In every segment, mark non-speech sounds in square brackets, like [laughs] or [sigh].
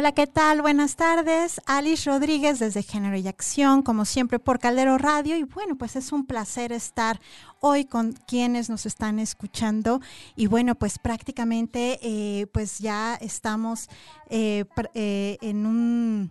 Hola, ¿qué tal? Buenas tardes. Alice Rodríguez desde Género y Acción, como siempre por Caldero Radio. Y bueno, pues es un placer estar hoy con quienes nos están escuchando. Y bueno, pues prácticamente eh, pues ya estamos eh, eh, en un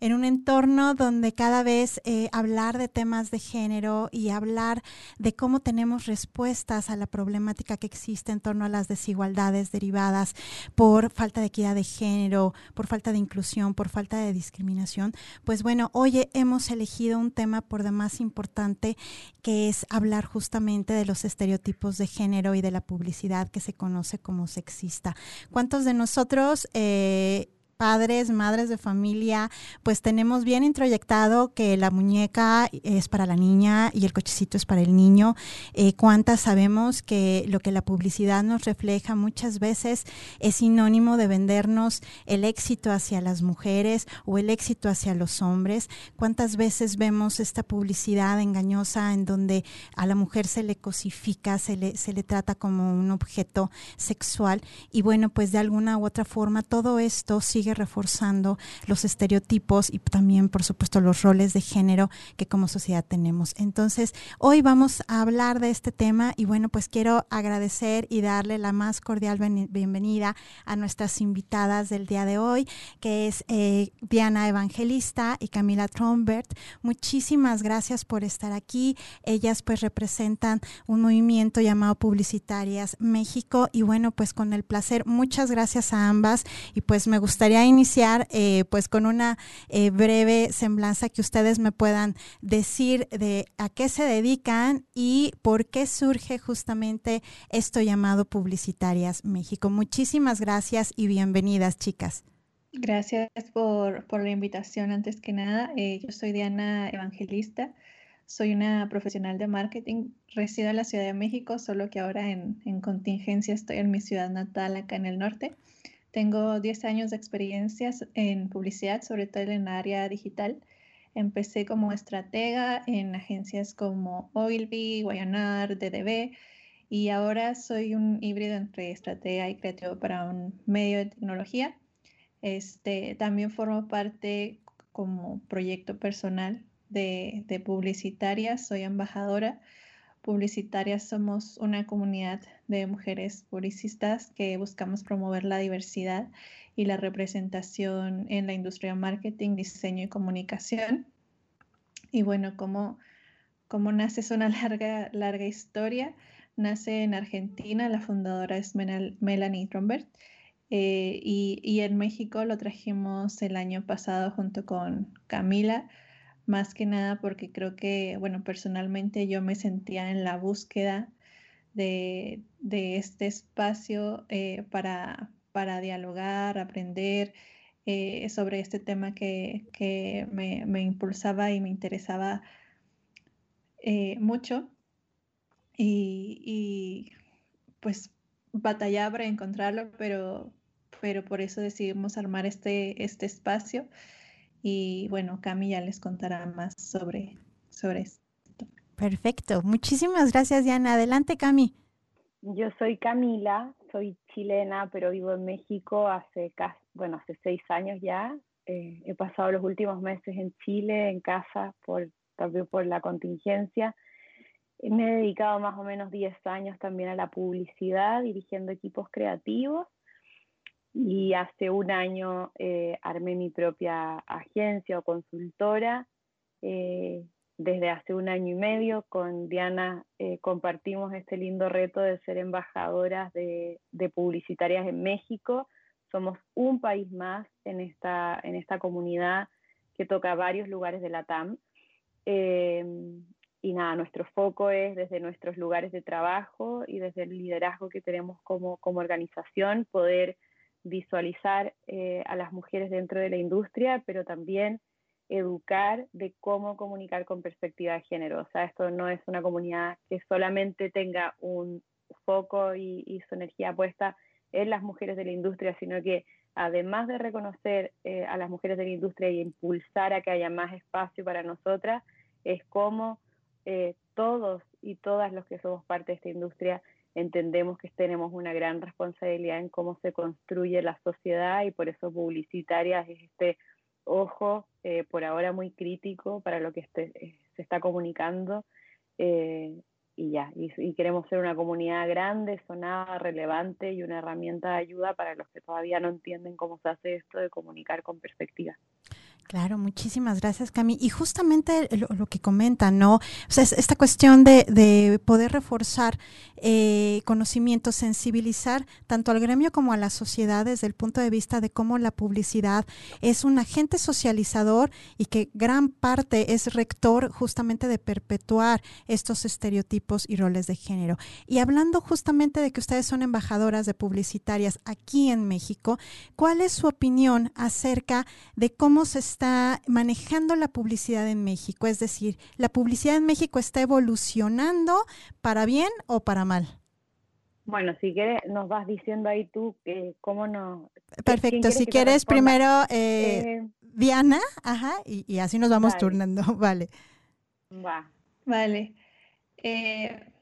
en un entorno donde cada vez eh, hablar de temas de género y hablar de cómo tenemos respuestas a la problemática que existe en torno a las desigualdades derivadas por falta de equidad de género, por falta de inclusión, por falta de discriminación, pues bueno, hoy hemos elegido un tema por demás importante que es hablar justamente de los estereotipos de género y de la publicidad que se conoce como sexista. ¿Cuántos de nosotros eh, padres, madres de familia, pues tenemos bien introyectado que la muñeca es para la niña y el cochecito es para el niño. Eh, ¿Cuántas sabemos que lo que la publicidad nos refleja muchas veces es sinónimo de vendernos el éxito hacia las mujeres o el éxito hacia los hombres? ¿Cuántas veces vemos esta publicidad engañosa en donde a la mujer se le cosifica, se le, se le trata como un objeto sexual? Y bueno, pues de alguna u otra forma todo esto sigue reforzando los estereotipos y también, por supuesto, los roles de género que como sociedad tenemos. Entonces, hoy vamos a hablar de este tema y bueno, pues quiero agradecer y darle la más cordial bienvenida a nuestras invitadas del día de hoy, que es eh, Diana Evangelista y Camila Trombert. Muchísimas gracias por estar aquí. Ellas pues representan un movimiento llamado Publicitarias México y bueno, pues con el placer, muchas gracias a ambas y pues me gustaría iniciar eh, pues con una eh, breve semblanza que ustedes me puedan decir de a qué se dedican y por qué surge justamente esto llamado Publicitarias México. Muchísimas gracias y bienvenidas, chicas. Gracias por, la invitación. Antes que nada, eh, yo soy Diana Evangelista. Soy una profesional de marketing, resido en la Ciudad de México, solo que ahora en, en contingencia estoy en mi ciudad natal, acá en el norte. Tengo 10 años de experiencias en publicidad, sobre todo en el área digital. Empecé como estratega en agencias como Ogilvy, Guayanar, DDB y ahora soy un híbrido entre estratega y creativo para un medio de tecnología. Este, también formo parte como proyecto personal de, de publicitaria, soy embajadora publicitarias somos una comunidad de mujeres publicistas que buscamos promover la diversidad y la representación en la industria marketing, diseño y comunicación. Y bueno, como, como nace es una [laughs] larga, larga historia. Nace en Argentina, la fundadora es Melanie Trombert. Eh, y, y en México lo trajimos el año pasado junto con Camila, más que nada porque creo que, bueno, personalmente yo me sentía en la búsqueda de, este espacio eh, para, para, dialogar, aprender eh, sobre este tema que, me, impulsaba y me interesaba eh, mucho. Y, pues batallaba para encontrarlo, pero, pero por eso decidimos armar este, este espacio y bueno, Cami ya les contará más sobre, sobre esto. Perfecto. Muchísimas gracias, Diana. Adelante, Cami. Yo soy Camila, soy chilena, pero vivo en México hace casi, bueno, hace seis años ya. Eh, he pasado los últimos meses en Chile, en casa, por, también por la contingencia. Me he dedicado más o menos 10 años también a la publicidad, dirigiendo equipos creativos y hace un año eh, armé mi propia agencia o consultora. Eh, desde hace un año y medio con Diana eh, compartimos este lindo reto de ser embajadoras de, publicitarias en México. Somos un país más en esta, en esta comunidad que toca varios lugares de la TAM. y nada, nuestro foco es desde nuestros lugares de trabajo y desde el liderazgo que tenemos como, como organización poder visualizar eh, a las mujeres dentro de la industria, pero también educar de cómo comunicar con perspectiva de género. O sea, esto no es una comunidad que solamente tenga un foco y, su energía puesta en las mujeres de la industria, sino que además de reconocer eh, a las mujeres de la industria y impulsar a que haya más espacio para nosotras, es cómo eh, todos y todas los que somos parte de esta industria entendemos que tenemos una gran responsabilidad en cómo se construye la sociedad y por eso publicitarias es este ojo eh, por ahora muy crítico para lo que este, eh, se está comunicando eh, y ya, y, queremos ser una comunidad grande, sonada, relevante y una herramienta de ayuda para los que todavía no entienden cómo se hace esto de comunicar con perspectiva. Claro, muchísimas gracias, Cami. Y justamente lo, que comenta, ¿no? O sea, esta cuestión de, poder reforzar eh, conocimiento, sensibilizar tanto al gremio como a la sociedad desde el punto de vista de cómo la publicidad es un agente socializador y que gran parte es rector justamente de perpetuar estos estereotipos y roles de género. Y hablando justamente de que ustedes son embajadoras de publicitarias aquí en México, ¿cuál es su opinión acerca de cómo se manejando la publicidad en México? Es decir, ¿la publicidad en México está evolucionando para bien o para mal? Bueno, si quieres, nos vas diciendo ahí tú que cómo no. Perfecto, si quieres primero eh, eh, Diana, ajá, y, así nos vamos turnando, [laughs] vale. Va. Vale. Eh,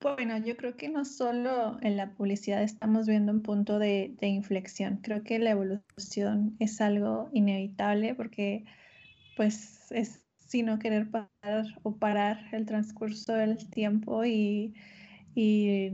bueno, yo creo que no solo en la publicidad estamos viendo un punto de, inflexión. Creo que la evolución es algo inevitable porque, pues, es sino querer parar o parar el transcurso del tiempo y, y,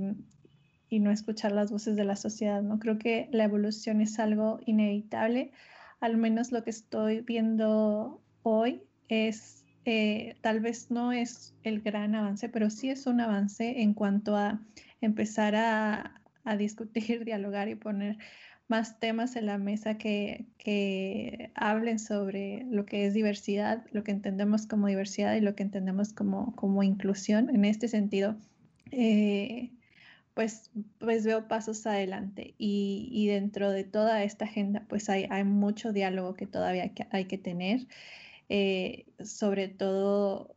y, no escuchar las voces de la sociedad. ¿no? Creo que la evolución es algo inevitable. Al menos lo que estoy viendo hoy es eh, tal vez no es el gran avance, pero sí es un avance en cuanto a empezar a, discutir, [laughs] dialogar y poner más temas en la mesa que, hablen sobre lo que es diversidad, lo que entendemos como diversidad y lo que entendemos como, inclusión. En este sentido, eh, pues, pues veo pasos adelante y, dentro de toda esta agenda, pues hay mucho diálogo que todavía hay que tener. Eh, sobre todo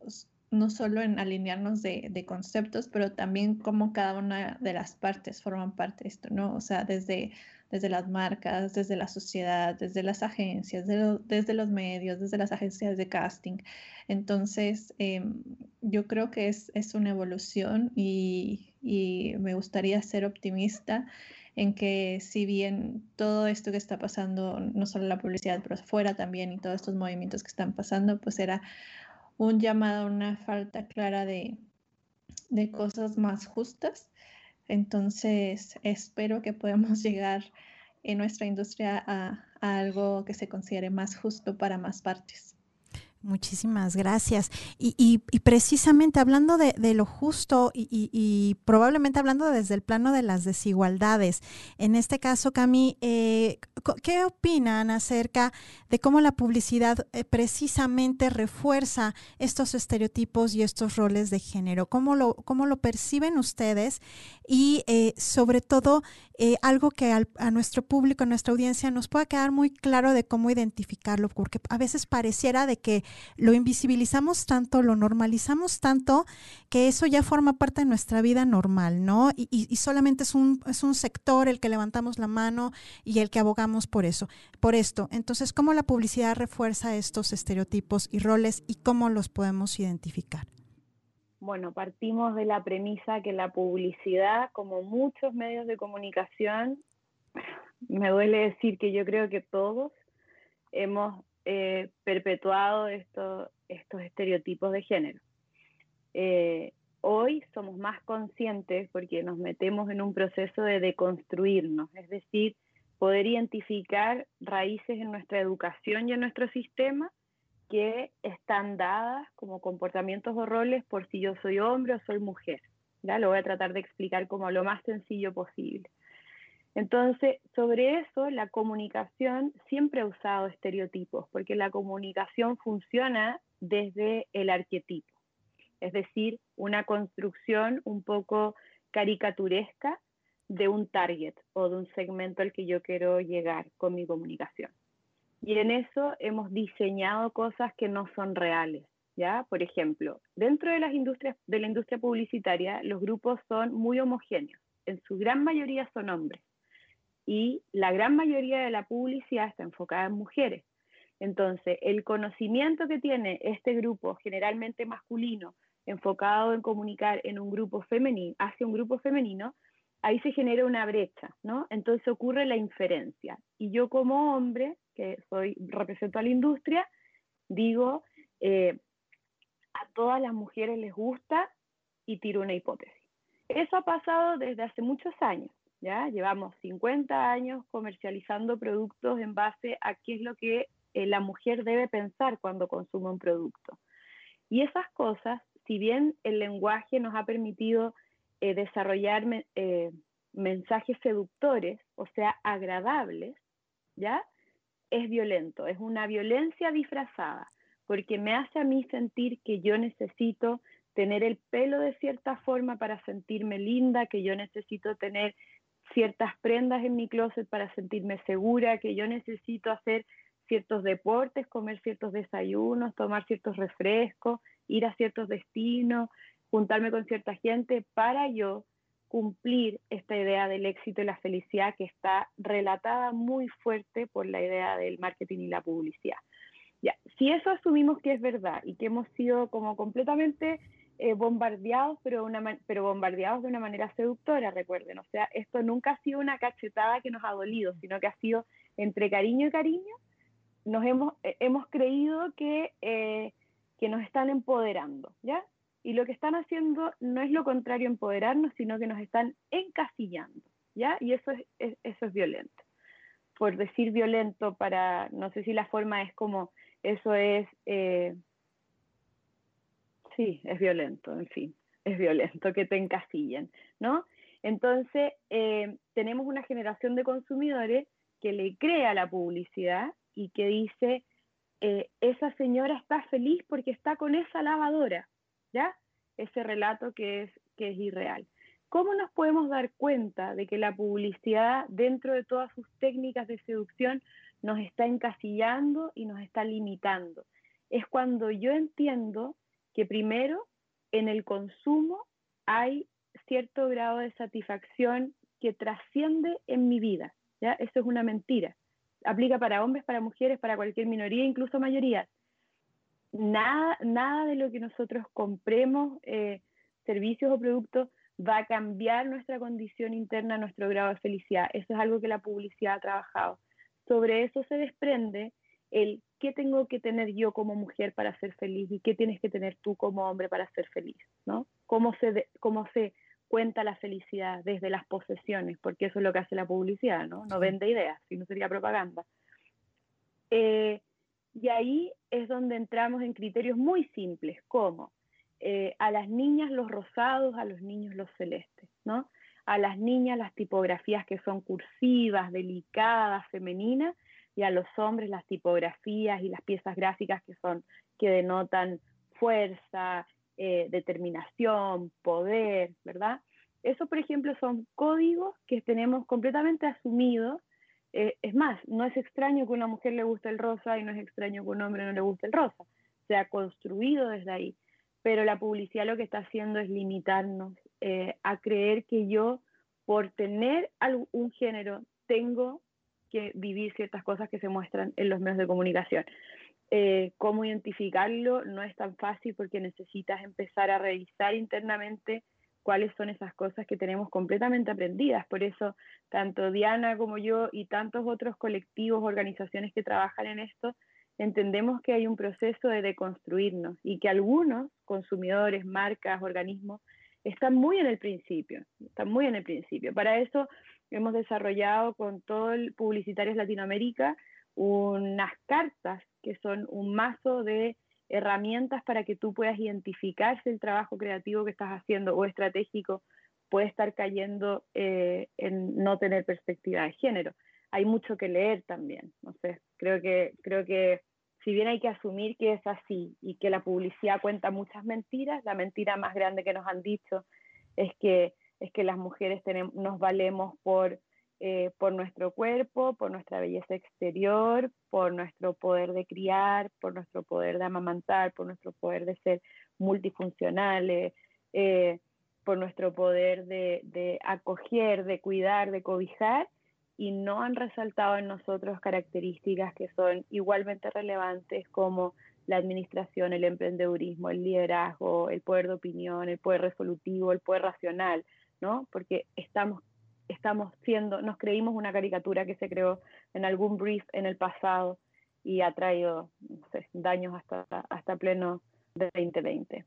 no solo en alinearnos de, conceptos, pero también cómo cada una de las partes forman parte de esto, ¿no? O sea, desde, desde las marcas, desde la sociedad, desde las agencias, desde los medios, desde las agencias de casting. Entonces, em, yo creo que es, es una evolución y, y me gustaría ser optimista en que si bien todo esto que está pasando, no solo la publicidad, pero fuera también y todos estos movimientos que están pasando, pues era un llamado una falta clara de, cosas más justas. Entonces, espero que podamos [laughs] llegar en nuestra industria a algo que se considere más justo para más partes. Muchísimas gracias. Y, precisamente hablando de, lo justo y, probablemente hablando desde el plano de las desigualdades, en este caso, Cami, eh, ¿qué opinan acerca de cómo la publicidad eh, precisamente refuerza estos estereotipos y estos roles de género? ¿Cómo lo, cómo lo perciben ustedes? Y eh, sobre todo, algo que a nuestro público, a nuestra audiencia, nos pueda quedar muy claro de cómo identificarlo, porque a veces pareciera de que lo invisibilizamos tanto, lo normalizamos tanto, que eso ya forma parte de nuestra vida normal, ¿no? Y, solamente es un, es un sector el que levantamos la mano y el que abogamos por eso, por esto. Entonces, ¿cómo la publicidad refuerza estos estereotipos y roles y cómo los podemos identificar? Bueno, partimos de la premisa que la publicidad, como muchos medios de comunicación, [sighs] me duele decir que yo creo que todos hemos eh, perpetuado estos estereotipos de género. Eh, hoy somos más conscientes porque nos metemos en un proceso de deconstruirnos, es decir, poder identificar raíces en nuestra educación y en nuestro sistema que están dadas como comportamientos o roles por si yo soy hombre o soy mujer. ¿ya? Lo voy a tratar de explicar como lo más sencillo posible. Entonces, sobre eso, la comunicación siempre ha usado estereotipos, porque la comunicación funciona desde el arquetipo, es decir, una construcción un poco caricaturesca de un target o de un segmento al que yo quiero llegar con mi comunicación. Y en eso hemos diseñado cosas que no son reales, ¿ya? Por ejemplo, dentro de las industrias de la industria publicitaria, los grupos son muy homogéneos, en su gran mayoría son hombres y la gran mayoría de la publicidad está enfocada en mujeres. Entonces, el conocimiento que tiene este grupo, generalmente masculino, enfocado en comunicar en un grupo femenino, hacia un grupo femenino, ahí se genera una brecha, ¿no? Entonces ocurre la inferencia. Y yo como hombre, que soy, represento a la industria, digo, eh, a todas las mujeres les gusta y tiro una hipótesis. Eso ha pasado desde hace muchos años, ¿ya? Llevamos 50 años comercializando productos en base a qué es lo que eh, la mujer debe pensar cuando consume un producto. Y esas cosas, si bien el lenguaje nos ha permitido eh, desarrollar mensajes seductores, o sea, agradables, ¿ya? Es violento, es una violencia disfrazada, porque me hace a mí sentir que yo necesito tener el pelo de cierta forma para sentirme linda, que yo necesito tener ciertas prendas en mi closet para sentirme segura, que yo necesito hacer ciertos deportes, comer ciertos desayunos, tomar ciertos refrescos, ir a ciertos destinos, juntarme con cierta gente para yo cumplir esta idea del éxito y la felicidad que está relatada muy fuerte por la idea del marketing y la publicidad. Ya, si eso asumimos que es verdad y que hemos sido como completamente eh, bombardeados, pero, una, pero bombardeados de una manera seductora, recuerden. O sea, esto nunca ha sido una cachetada que nos ha dolido, sino que ha sido entre cariño y cariño. Nos hemos, eh, hemos creído que, eh, que nos están empoderando, ¿ya? Y lo que están haciendo no es lo contrario empoderarnos, sino que nos están encasillando, ¿ya? Y eso es, eso es violento. Por decir violento para, no sé si la forma es como, eso es sí, es violento, en fin, es violento que te encasillen, ¿no? Entonces, eh, tenemos una generación de consumidores que le crea la publicidad y que dice, eh, esa señora está feliz porque está con esa lavadora, Ese relato que es, que es irreal. ¿Cómo nos podemos dar cuenta de que la publicidad, dentro de todas sus técnicas de seducción, nos está encasillando y nos está limitando? Es cuando yo entiendo que primero en el consumo hay cierto grado de satisfacción que trasciende en mi vida. ¿ya? Eso es una mentira. Aplica para hombres, para mujeres, para cualquier minoría, incluso mayoría. Nada, nada de lo que nosotros compremos, eh, servicios o productos, va a cambiar nuestra condición interna, nuestro grado de felicidad. Eso es algo que la publicidad ha trabajado. Sobre eso se desprende el qué tengo que tener yo como mujer para ser feliz y qué tienes que tener tú como hombre para ser feliz, ¿no? Cómo se, cómo se cuenta la felicidad desde las posesiones, porque eso es lo que hace la publicidad, ¿no? No vende ideas, si no sería propaganda. Eh, y ahí es donde entramos en criterios muy simples, como eh, a las niñas los rosados, a los niños los celestes, ¿no? A las niñas las tipografías que son cursivas, delicadas, femeninas, y a los hombres las tipografías y las piezas gráficas que son que denotan fuerza, eh, determinación, poder, ¿verdad? Eso, por ejemplo, son códigos que tenemos completamente asumidos. Eh, es más, no es extraño que una mujer le guste el rosa y no es extraño que un hombre no le guste el rosa. Se ha construido desde ahí. Pero la publicidad lo que está haciendo es limitarnos eh, a creer que yo, por tener un género, tengo que vivir ciertas cosas que se muestran en los medios de comunicación. Eh, cómo identificarlo no es tan fácil porque necesitas empezar a revisar internamente cuáles son esas cosas que tenemos completamente aprendidas. Por eso, tanto Diana como yo y tantos otros colectivos, organizaciones que trabajan en esto, entendemos que hay un proceso de deconstruirnos y que algunos consumidores, marcas, organismos, están muy en el principio, están muy en el principio. Para eso hemos desarrollado con todo el Publicitarios Latinoamérica unas cartas que son un mazo de herramientas para que tú puedas identificar si el trabajo creativo que estás haciendo o estratégico puede estar cayendo eh, en no tener perspectiva de género. Hay mucho que leer también, sé, creo que, creo que si bien hay que asumir que es así y que la publicidad cuenta muchas mentiras, la mentira más grande que nos han dicho es que es que las mujeres nos valemos por, eh, por nuestro cuerpo, por nuestra belleza exterior, por nuestro poder de criar, por nuestro poder de amamantar, por nuestro poder de ser multifuncionales, eh, por nuestro poder de, de acoger, de cuidar, de cobijar, y no han resaltado en nosotros características que son igualmente relevantes como la administración, el emprendedurismo, el liderazgo, el poder de opinión, el poder resolutivo, el poder racional. ¿no? Porque estamos estamos siendo, nos creímos una caricatura que se creó en algún brief en el pasado y ha traído daños hasta, hasta pleno 2020.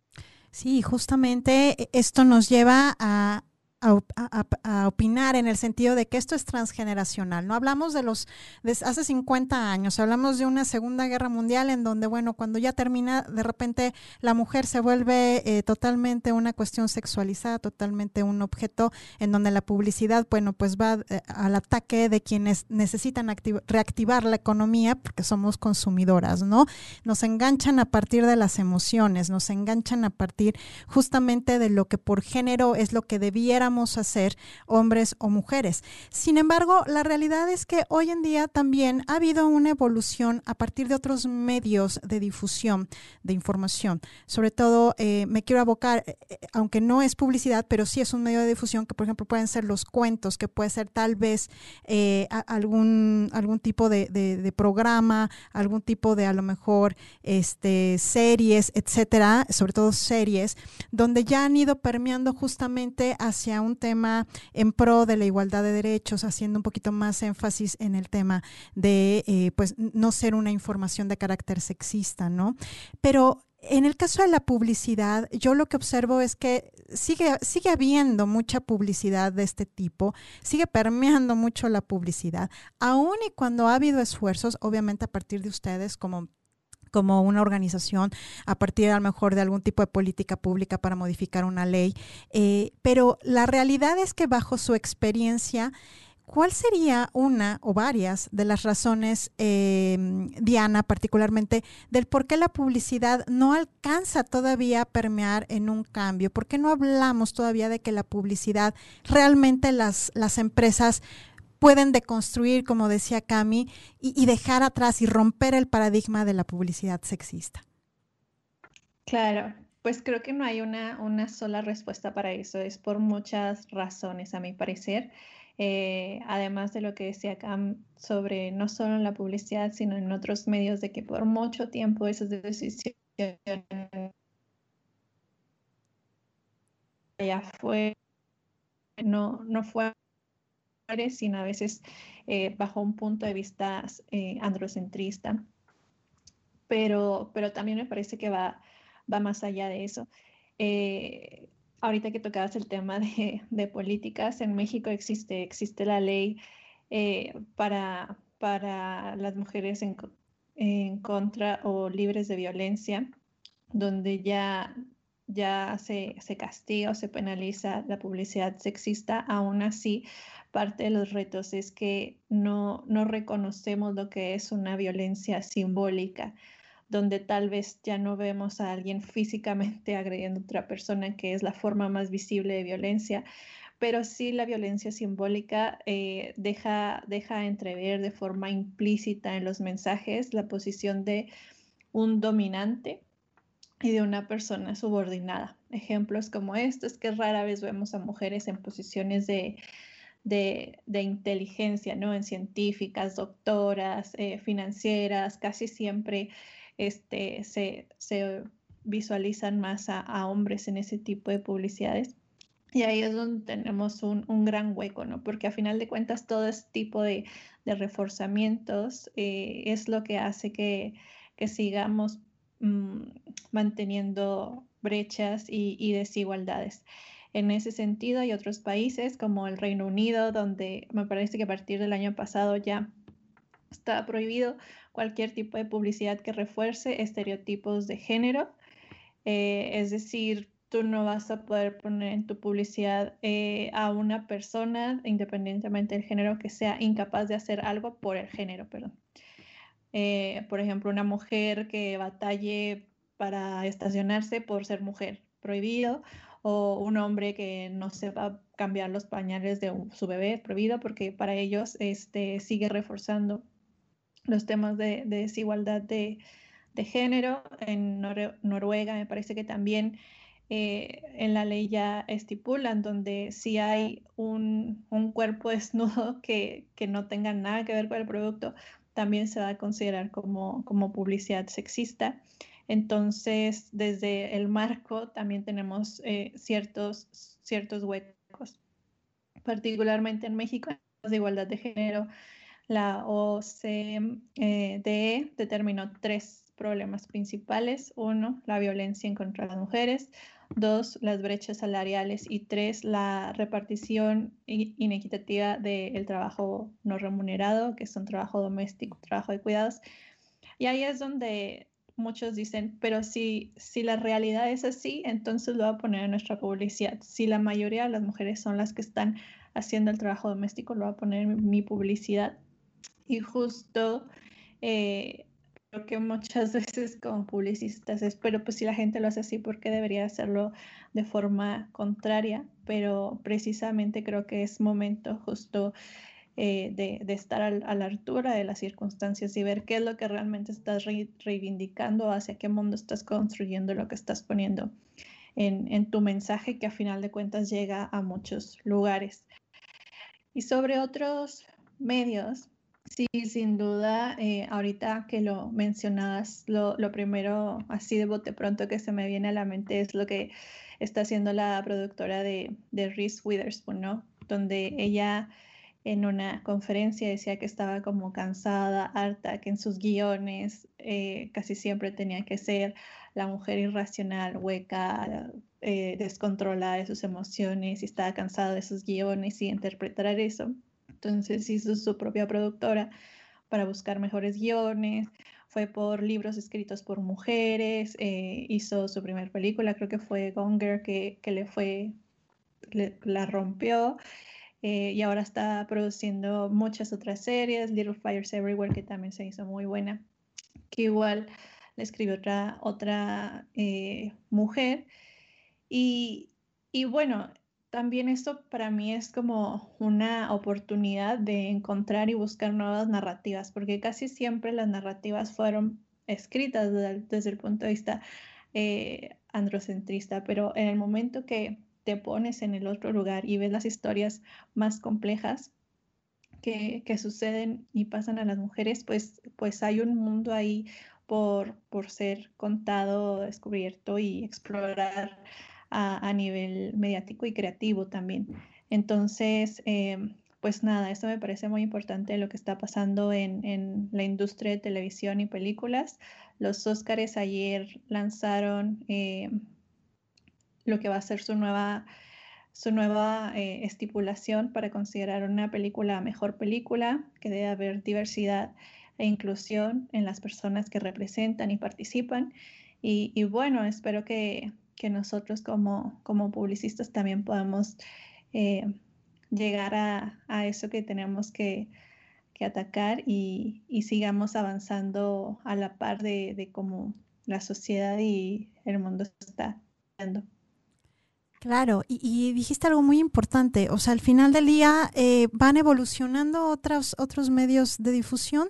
Sí, justamente e, esto nos lleva a, a, opinar en el sentido de que esto es transgeneracional. No hablamos de los de hace 50 años, hablamos de una Segunda Guerra Mundial en donde, bueno, cuando ya termina, de repente la mujer se vuelve eh, totalmente una cuestión sexualizada, totalmente un objeto en donde la publicidad, bueno, pues va eh, al ataque de quienes necesitan reactivar la economía porque somos consumidoras, ¿no? Nos enganchan a partir de las emociones, nos enganchan a partir justamente de lo que por género es lo que debiera a ser hombres o mujeres. Sin embargo, la realidad es que hoy en día también ha habido una evolución a partir de otros medios de difusión de información. Sobre todo, eh, me quiero abocar, eh, eh, aunque no es publicidad, pero sí es un medio de difusión que, por ejemplo, pueden ser los cuentos, que puede ser tal vez algún, algún tipo de, de, programa, algún tipo de a lo mejor este, series, etcétera, sobre todo series, donde ya han ido permeando justamente hacia un tema en pro de la igualdad de derechos, haciendo un poquito más énfasis en el tema de eh, pues no ser una información de carácter sexista, ¿no? Pero en el caso de la publicidad, yo lo que observo es que sigue, sigue habiendo mucha publicidad de este tipo, sigue permeando mucho la publicidad, aun y cuando ha habido esfuerzos, obviamente a partir de ustedes como como una organización a partir a lo mejor de algún tipo de política pública para modificar una ley. Eh, pero la realidad es que bajo su experiencia, ¿cuál sería una o varias de las razones, em, Diana, particularmente, del por qué la publicidad no alcanza todavía a permear en un cambio? ¿Por qué no hablamos todavía de que la publicidad realmente las, las empresas pueden deconstruir, como decía Cami, y, dejar atrás y romper el paradigma de la publicidad sexista? Claro, pues creo que no hay una, una sola respuesta para eso, es por muchas razones, a mi parecer. Eh, además de lo que decía Cam sobre no solo en la publicidad, sino en otros medios, de que por mucho tiempo esas decisiones ya fue, no, no fue sino a veces eh, bajo un punto de vista eh, androcentrista. Pero, pero también me parece que va, va más allá de eso. Eh, ahorita que tocabas el tema de, de, políticas, en México existe, existe la ley para, para las mujeres en, en, contra o libres de violencia, donde ya, ya se, se castiga o se penaliza la publicidad sexista, aún así parte de los retos es que no, no reconocemos lo que es una violencia simbólica, donde tal vez ya no vemos a alguien físicamente [laughs] agrediendo a otra persona, que es la forma más visible de violencia, pero sí la violencia simbólica eh, deja, deja entrever de forma implícita en los mensajes la posición de un dominante y de una persona subordinada. Ejemplos como estos, que rara vez vemos a mujeres en posiciones de, de, inteligencia, ¿no? En científicas, doctoras, eh, financieras, casi siempre este, se, visualizan más a, hombres en ese tipo de publicidades. Y ahí es donde tenemos un, gran hueco, ¿no? Porque a final de cuentas todo este tipo de, reforzamientos eh, es lo que hace que, sigamos mm, manteniendo brechas y desigualdades en ese sentido. Hay otros países como el Reino Unido, donde me parece que a partir del año pasado ya está prohibido cualquier tipo de publicidad que refuerce estereotipos de género. Eh, es decir, tú no vas a poder poner en tu publicidad eh, a una persona, independientemente del género, que sea incapaz de hacer algo por el género, perdón. Eh, por ejemplo, una mujer que batalle para estacionarse por ser mujer, prohibido, o un hombre que no sepa cambiar los pañales de su bebé, prohibido, porque para ellos este, sigue reforzando los temas de, desigualdad de, género. En Noruega me parece que también eh, en la ley ya estipulan donde si hay un, cuerpo [laughs] desnudo que, no tenga nada que ver con el producto, también se va a considerar como, como publicidad sexista. Entonces, desde el marco también tenemos eh, ciertos, ciertos huecos. particularmente en México, de igualdad de género, la OCDE e determinó tres problemas principales. Uno, la violencia en contra de las mujeres. Dos, las brechas salariales. Y tres, la repartición inequitativa del trabajo no remunerado, que es un trabajo doméstico, trabajo de cuidados. Y ahí es donde muchos dicen, pero si, si la realidad es así, entonces lo voy a poner en nuestra publicidad. Si la mayoría de las mujeres son las que están haciendo el trabajo doméstico, lo voy a poner en mi publicidad. Y justo eh, que muchas [laughs] veces como publicistas es, pero pues si la gente lo hace así, ¿por qué debería hacerlo de forma contraria? Pero precisamente creo que es momento justo eh, de, estar a la altura de las circunstancias y ver qué es lo que realmente estás reivindicando, hacia qué mundo estás construyendo lo que estás poniendo en, en tu mensaje que a final de cuentas llega a muchos lugares. Y sobre otros medios, sí, sin duda, eh, ahorita que lo mencionabas, lo, primero así de bote pronto que se me viene a la mente es lo que está haciendo la productora de, de Reese Witherspoon, ¿no? Donde ella en una conferencia decía que estaba como cansada, harta, que en sus guiones eh, casi siempre tenía que ser la mujer irracional, hueca, eh, descontrolada de sus emociones y estaba cansada de sus guiones y interpretar eso. Entonces hizo su propia productora para buscar mejores guiones, fue por libros escritos por mujeres, eh, hizo su primera película, creo que fue Gonger, que, que le fue, la rompió eh, y ahora está produciendo muchas otras series, Little Fires Everywhere, que también se hizo muy buena, que igual le escribió otra, otra eh, mujer. Y, y bueno, también esto para mí es como una oportunidad de encontrar y buscar nuevas narrativas, porque casi siempre las narrativas fueron escritas desde, el punto de vista eh, androcentrista, pero en el momento que te pones en el otro lugar y ves las historias más complejas que, suceden y pasan a las mujeres, pues, pues hay un mundo ahí por, por ser contado, descubierto y explorar a, nivel mediático y creativo también. Entonces, em, pues nada, esto me parece muy importante lo que está pasando en, la industria de televisión y películas. Los Óscares ayer lanzaron em, lo que va a ser su nueva, su nueva eh, estipulación para considerar una película mejor película, que debe haber diversidad e inclusión en las personas que representan y participan. Y, bueno, espero que, nosotros como, como, publicistas también podamos eh, llegar a, eso que tenemos que, atacar y, sigamos avanzando a la par de, de cómo la sociedad y el mundo está dando. Claro, y, dijiste algo muy importante, o sea, al final del día eh, van evolucionando otros, otros medios de difusión,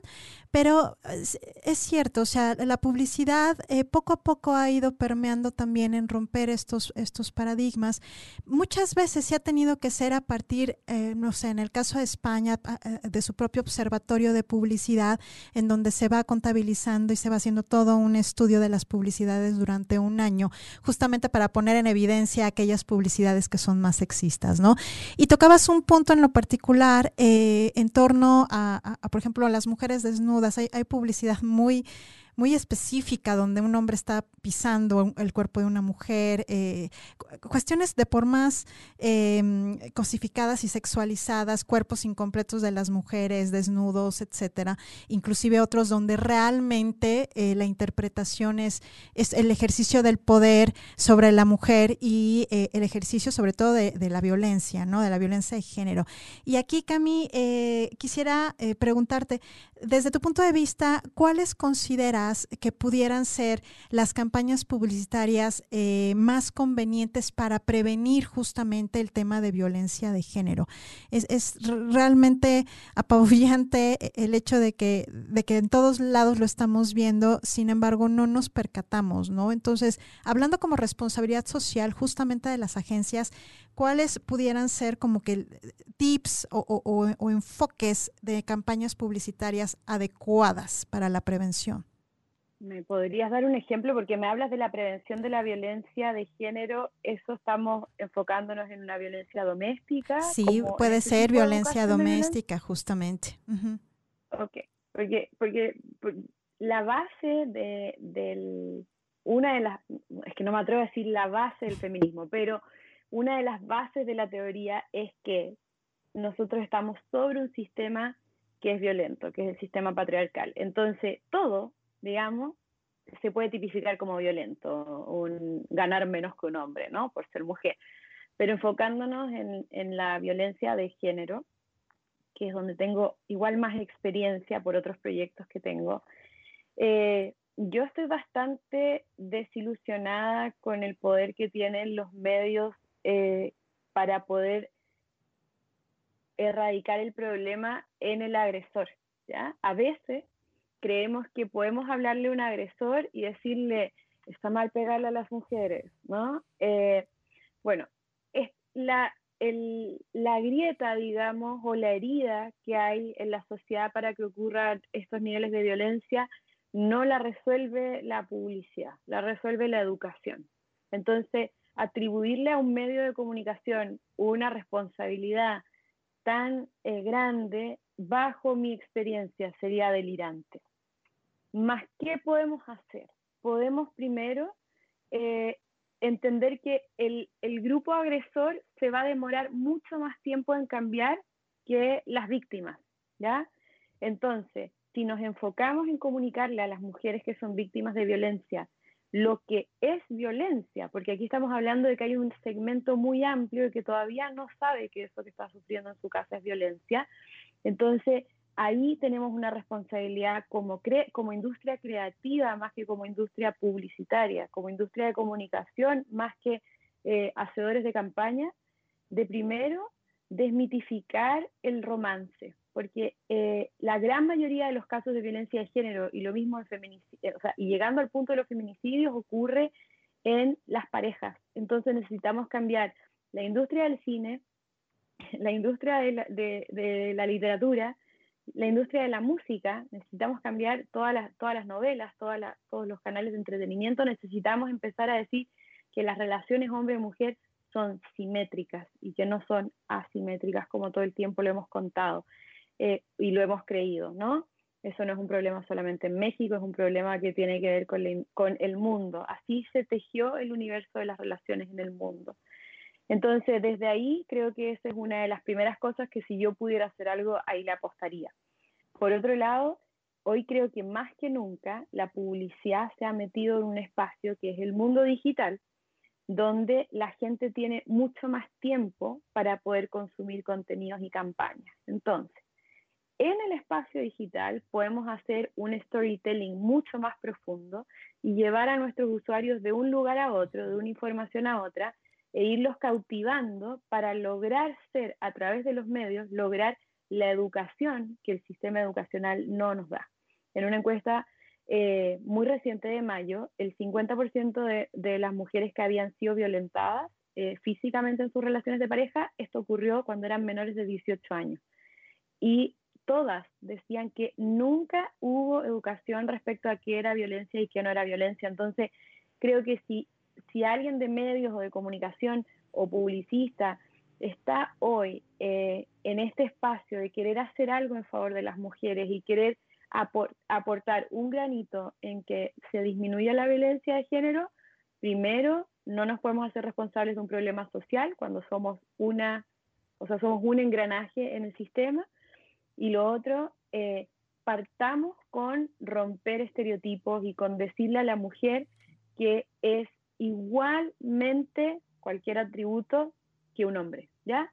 pero es, cierto, o sea, la publicidad eh, poco a poco ha ido permeando también en romper estos, estos paradigmas. Muchas veces se ha tenido que ser a partir, eh, no sé, en el caso de España, eh, de su propio observatorio de publicidad, en donde se va contabilizando y se va haciendo todo un estudio de las publicidades durante un año, justamente para poner en evidencia aquellas publicidades que son más sexistas, ¿no? Y tocabas un punto en lo particular en torno a, por ejemplo, a las mujeres desnudas hay, publicidad muy muy específica donde un hombre está pisando el cuerpo de una mujer, eh, cuestiones de por más em, cosificadas y sexualizadas, cuerpos incompletos de las mujeres, desnudos, etcétera, inclusive otros donde realmente eh, la interpretación es, es, el ejercicio del poder sobre la mujer y eh, el ejercicio sobre todo de, de, la violencia, ¿no? De la violencia de género. Y aquí, Cami, quisiera preguntarte, desde tu punto de vista, ¿cuáles consideras que pudieran ser las campañas publicitarias eh, más convenientes para prevenir justamente el tema de violencia de género? Es, realmente apabullante [laughs] el hecho de que, de que en todos lados lo estamos viendo, sin embargo no nos percatamos, ¿no? Entonces, hablando como responsabilidad social justamente de las agencias, ¿cuáles pudieran ser como que tips o, enfoques de campañas publicitarias adecuadas para la prevención? ¿Me podrías dar un ejemplo? Porque me hablas de la prevención de la violencia de género. ¿Eso estamos enfocándonos en una violencia doméstica? Sí, puede este ser violencia doméstica, justamente. Ok, porque, porque, la base de, del, una de las, es que no me atrevo a decir la base del feminismo, pero una de las bases de la teoría es que nosotros estamos sobre un sistema que es violento, que es el sistema patriarcal. Entonces, todo, digamos, se puede tipificar como violento, un ganar menos que un hombre, ¿no? Por ser mujer. Pero enfocándonos en, la violencia de género, que es donde tengo igual más experiencia por otros proyectos que tengo, eh, yo estoy bastante desilusionada con el poder que tienen los medios eh, para poder erradicar el problema en el agresor. ¿ya? A veces creemos que podemos hablarle a un agresor y decirle, está mal pegarle a las mujeres, ¿no? Eh, bueno, es la, la grieta, digamos, o la herida que hay en la sociedad para que ocurran estos niveles de violencia no la resuelve la publicidad, la resuelve la educación. Entonces, atribuirle a un medio de comunicación una responsabilidad tan eh, grande, bajo mi experiencia, sería delirante. Más, ¿qué podemos hacer? Podemos primero eh, entender que el, el, grupo agresor se va a demorar mucho más tiempo en cambiar que las víctimas, ¿ya? Entonces, si nos enfocamos en comunicarle a las mujeres que son víctimas de violencia lo que es violencia, porque aquí estamos hablando de que hay un segmento muy amplio que todavía no sabe que eso que está sufriendo en su casa es violencia, entonces ahí tenemos una responsabilidad como, como industria creativa más que como industria publicitaria, como industria de comunicación más que eh, hacedores de campaña, de primero desmitificar el romance, porque eh, la gran mayoría de los casos de violencia de género y lo mismo de feminicidio, eh, o sea, y llegando al punto de los feminicidios ocurre en las parejas. Entonces necesitamos cambiar la industria del cine, [laughs] la industria de, la literatura, la industria de la música, necesitamos cambiar todas las, novelas, todos los canales de entretenimiento, necesitamos empezar a decir que las relaciones hombre-mujer son simétricas y que no son asimétricas como todo el tiempo lo hemos contado. Eh, y lo hemos creído, ¿no? Eso no es un problema solamente en México, es un problema que tiene que ver con el mundo. Así se tejió el universo de las relaciones en el mundo. Entonces, desde ahí creo que esa es una de las primeras cosas que si yo pudiera hacer algo, ahí le apostaría. Por otro lado, hoy creo que más que nunca la publicidad se ha metido en un espacio que es el mundo digital, donde la gente tiene mucho más tiempo para poder consumir contenidos y campañas. Entonces, en el espacio digital podemos hacer un storytelling mucho más profundo y llevar a nuestros usuarios de un lugar a otro, de una información a otra, e irlos cautivando para lograr ser, a través de los medios, lograr la educación que el sistema educacional no nos da. En una encuesta eh, muy reciente de mayo, el 50% de, las mujeres que habían sido violentadas eh, físicamente en sus relaciones de pareja, esto ocurrió cuando eran menores de 18 años. Y todas decían que nunca hubo educación respecto a qué era violencia y qué no era violencia. Entonces, creo que si, si alguien de medios o de comunicación o publicista está hoy eh, en este espacio de querer hacer algo en favor de las mujeres y querer aportar un granito en que se disminuya la violencia de género, primero, no nos podemos hacer responsables de un problema social cuando somos una, o sea, somos un engranaje en el sistema. Y lo otro, eh, partamos con romper estereotipos y con decirle a la mujer que es igualmente cualquier atributo que un hombre, ¿ya?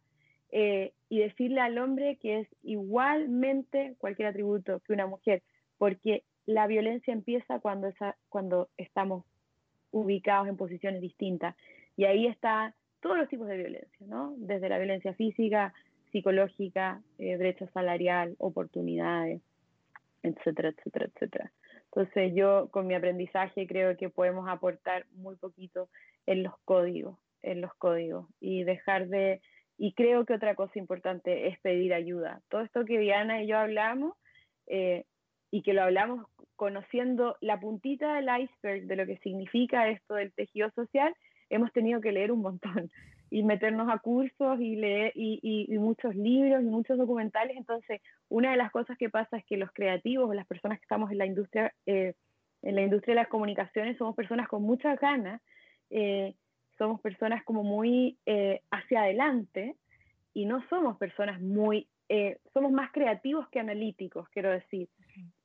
Eh, y decirle al hombre que es igualmente cualquier atributo que una mujer, porque la violencia empieza cuando, esa, cuando estamos ubicados en posiciones distintas. Y ahí está todos los tipos de violencia, ¿no? Desde la violencia física, psicológica, eh, brecha salarial, oportunidades, etcétera, etcétera, etcétera. Entonces yo con mi aprendizaje creo que podemos aportar muy poquito en los códigos, en los códigos y dejar de, y creo que otra cosa importante es pedir ayuda. Todo esto que Diana y yo hablamos eh, y que lo hablamos conociendo la puntita del iceberg de lo que significa esto del tejido social, hemos tenido que leer un montón y meternos a cursos y leer y, muchos libros y muchos documentales. Entonces, una de las cosas que pasa es que los creativos las personas que estamos en la industria, eh, en la industria de las comunicaciones, somos personas con muchas ganas, eh, somos personas como muy eh, hacia adelante y no somos personas muy, somos más creativos que analíticos, quiero decir.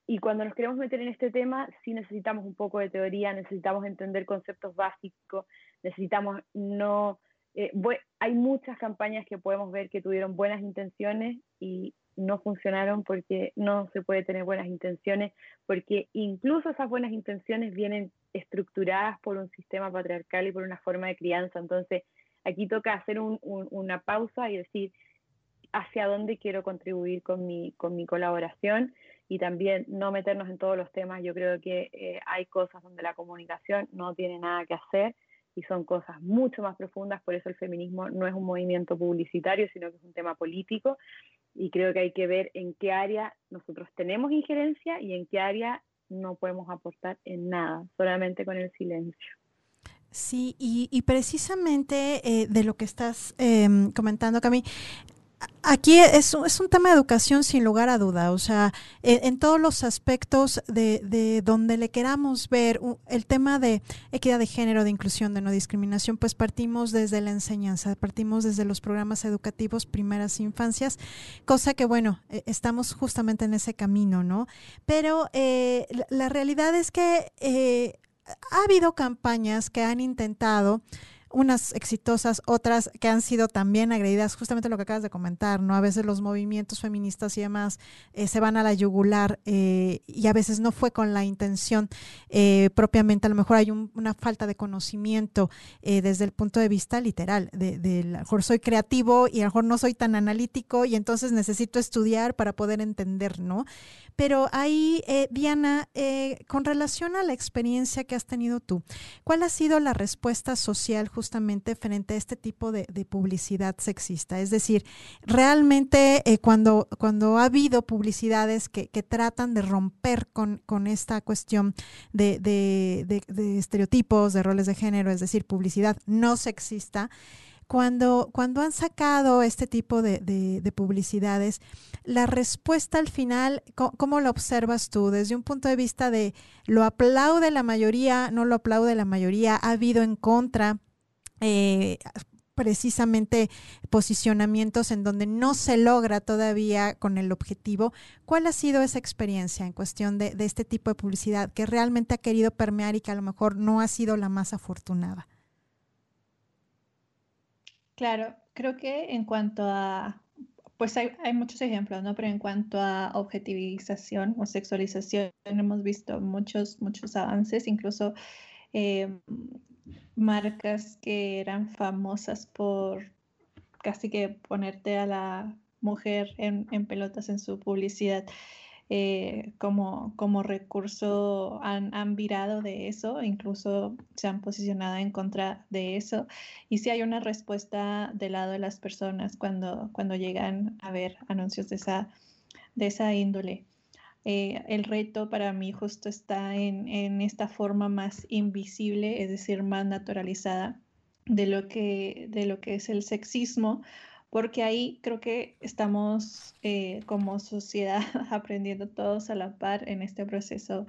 Y cuando nos queremos meter en este tema, sí necesitamos un poco de teoría, necesitamos entender conceptos básicos, necesitamos no eh, hay muchas campañas que podemos ver que tuvieron buenas intenciones y no funcionaron porque no se puede tener buenas intenciones, porque incluso esas buenas intenciones vienen estructuradas por un sistema patriarcal y por una forma de crianza. Entonces, aquí toca hacer una pausa y decir hacia dónde quiero contribuir con mi, con mi colaboración y también no meternos en todos los temas. Yo creo que eh, hay cosas donde la comunicación no tiene nada que hacer y son cosas mucho más profundas, por eso el feminismo no es un movimiento publicitario, sino que es un tema político y creo que hay que ver en qué área nosotros tenemos injerencia y en qué área no podemos aportar en nada, solamente con el silencio. Sí, y, precisamente eh, de lo que estás em, comentando, Cami, Aquí es, es, un tema de educación sin lugar a duda, o sea, en, todos los aspectos de, de, donde le queramos ver el tema de equidad de género, de inclusión, de no discriminación, pues partimos desde la enseñanza, partimos desde los programas educativos primeras infancias, cosa que bueno, e, estamos justamente en ese camino, ¿no? Pero eh, la, realidad es que eh, ha habido campañas que han intentado unas exitosas, otras que han sido también agredidas, justamente lo que acabas de comentar, ¿no? A veces los movimientos feministas y demás eh, se van a la yugular eh, y a veces no fue con la intención eh, propiamente, a lo mejor hay una falta de conocimiento desde el punto de vista literal, de, a lo mejor soy creativo y a lo mejor no soy tan analítico y entonces necesito estudiar para poder entender, ¿no? Pero ahí, Diana, con relación a la experiencia que has tenido tú, ¿cuál ha sido la respuesta social justamente frente a este tipo de, publicidad sexista. Es decir, realmente eh, cuando, cuando ha habido publicidades que, tratan de romper con, esta cuestión de, estereotipos, de roles de género, es decir, publicidad no sexista, cuando, cuando han sacado este tipo de, de, publicidades, la respuesta al final, ¿cómo, ¿cómo, lo observas tú? Desde un punto de vista de lo aplaude la mayoría, no lo aplaude la mayoría, ha habido en contra, eh, precisamente posicionamientos en donde no se logra todavía con el objetivo. ¿Cuál ha sido esa experiencia en cuestión de, este tipo de publicidad que realmente ha querido permear y que a lo mejor no ha sido la más afortunada? Claro, creo que en cuanto a, pues hay, hay, muchos ejemplos, ¿no? Pero en cuanto a objetivización o sexualización, hemos visto muchos, muchos avances, incluso eh, marcas que eran famosas por casi que ponerte a la mujer en, pelotas en su publicidad. Eh, como, como recurso han, han, virado de eso, incluso se han posicionado en contra de eso. Y si hay una respuesta del lado de las personas cuando, cuando llegan a ver anuncios de esa, de esa índole. Eh, el reto para mí justo está en, esta forma más invisible, es decir, más naturalizada de lo que, de lo que es el sexismo, porque ahí creo que estamos eh, como sociedad [laughs] aprendiendo todos a la par en este proceso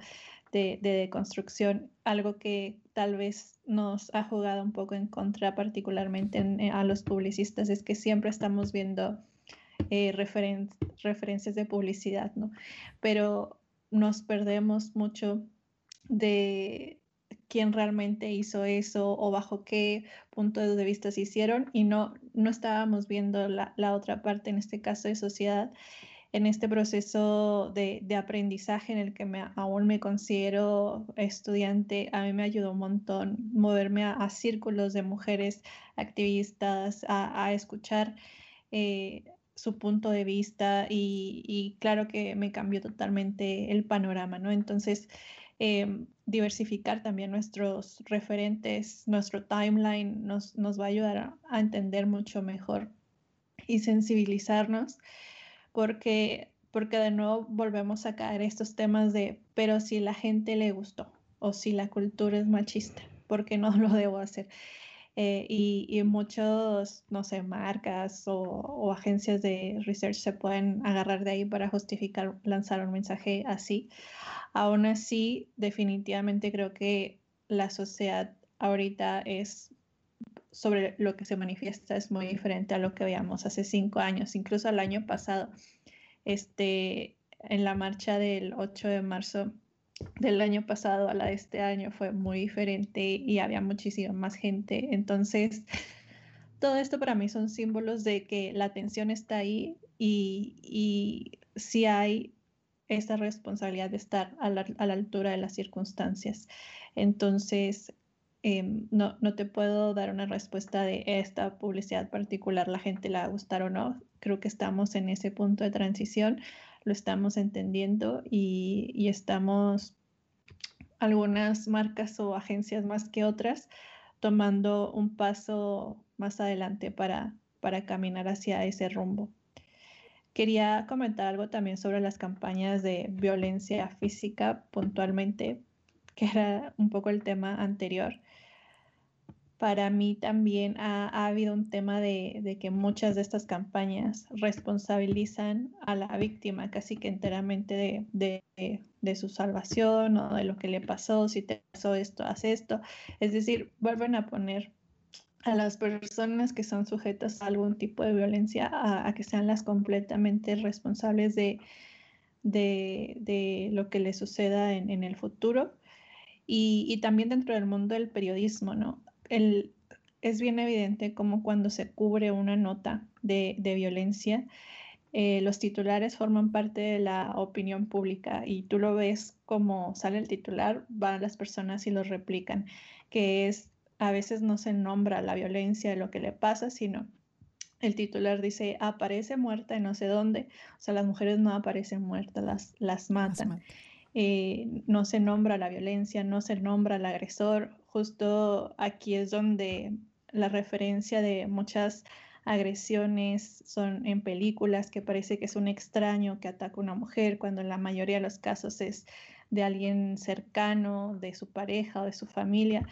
de, de deconstrucción, algo que tal vez nos ha jugado un poco en contra, particularmente a los publicistas, es que siempre estamos viendo eh, referencias de publicidad, ¿no? Pero nos perdemos mucho de quién realmente hizo eso o bajo qué punto de vista se hicieron y no, no estábamos viendo la, otra parte, en este caso de sociedad, en este proceso de, aprendizaje en el que aún me considero estudiante, a mí me ayudó un montón moverme a, círculos de mujeres activistas, a, escuchar eh, su punto de vista y, claro que me cambió totalmente el panorama, ¿no? Entonces, em, diversificar también nuestros referentes, nuestro timeline nos, nos va a ayudar a, entender mucho mejor y sensibilizarnos, porque porque de nuevo volvemos a caer estos temas de, pero si la gente le gustó o si la cultura es machista, ¿por qué no [laughs] lo debo hacer? Eh, y, y, muchos, no sé, marcas o, o, agencias de research se pueden agarrar de ahí para justificar lanzar un mensaje así. Aún así, definitivamente creo que la sociedad ahorita es sobre lo que se manifiesta es muy diferente a lo que veíamos hace cinco años, incluso al año pasado. Este, en la marcha del 8 de marzo del año pasado a la de este año fue muy diferente y había muchísima más gente. Entonces, [laughs] todo esto para mí son símbolos de que la atención está ahí y, y si hay esta responsabilidad de estar a la, a la altura de las circunstancias. Entonces, eh, no, no te puedo dar una respuesta de esta publicidad particular, la gente la va a gustar o no. Creo que estamos en ese punto de transición, lo estamos entendiendo y, estamos algunas marcas o agencias más que otras tomando un paso más adelante para, para caminar hacia ese rumbo. Quería comentar algo también sobre las campañas de violencia física puntualmente, que era un poco el tema anterior para mí también ha, habido un tema de, que muchas de estas campañas responsabilizan a la víctima casi que enteramente de, su salvación o de lo que le pasó, si te pasó esto, haz esto. Es decir, vuelven a poner a las personas que son sujetas a algún tipo de violencia a, que sean las completamente responsables de, lo que les suceda en, el futuro. Y, y, también dentro del mundo del periodismo, ¿no? Es bien evidente como cuando se cubre una nota de, violencia, eh, los titulares forman parte de la opinión pública y tú lo ves como sale el titular, van las personas y lo replican, que es a veces no se nombra la violencia lo que le pasa, sino el titular dice aparece muerta en no sé dónde, o sea, las mujeres no aparecen muertas, las, las matan. Eh, no se nombra la violencia, no se nombra al agresor. Justo aquí es donde la referencia de muchas agresiones son en películas que parece que es un extraño que ataca a una mujer, cuando en la mayoría de los casos es de alguien cercano, de su pareja o de su familia.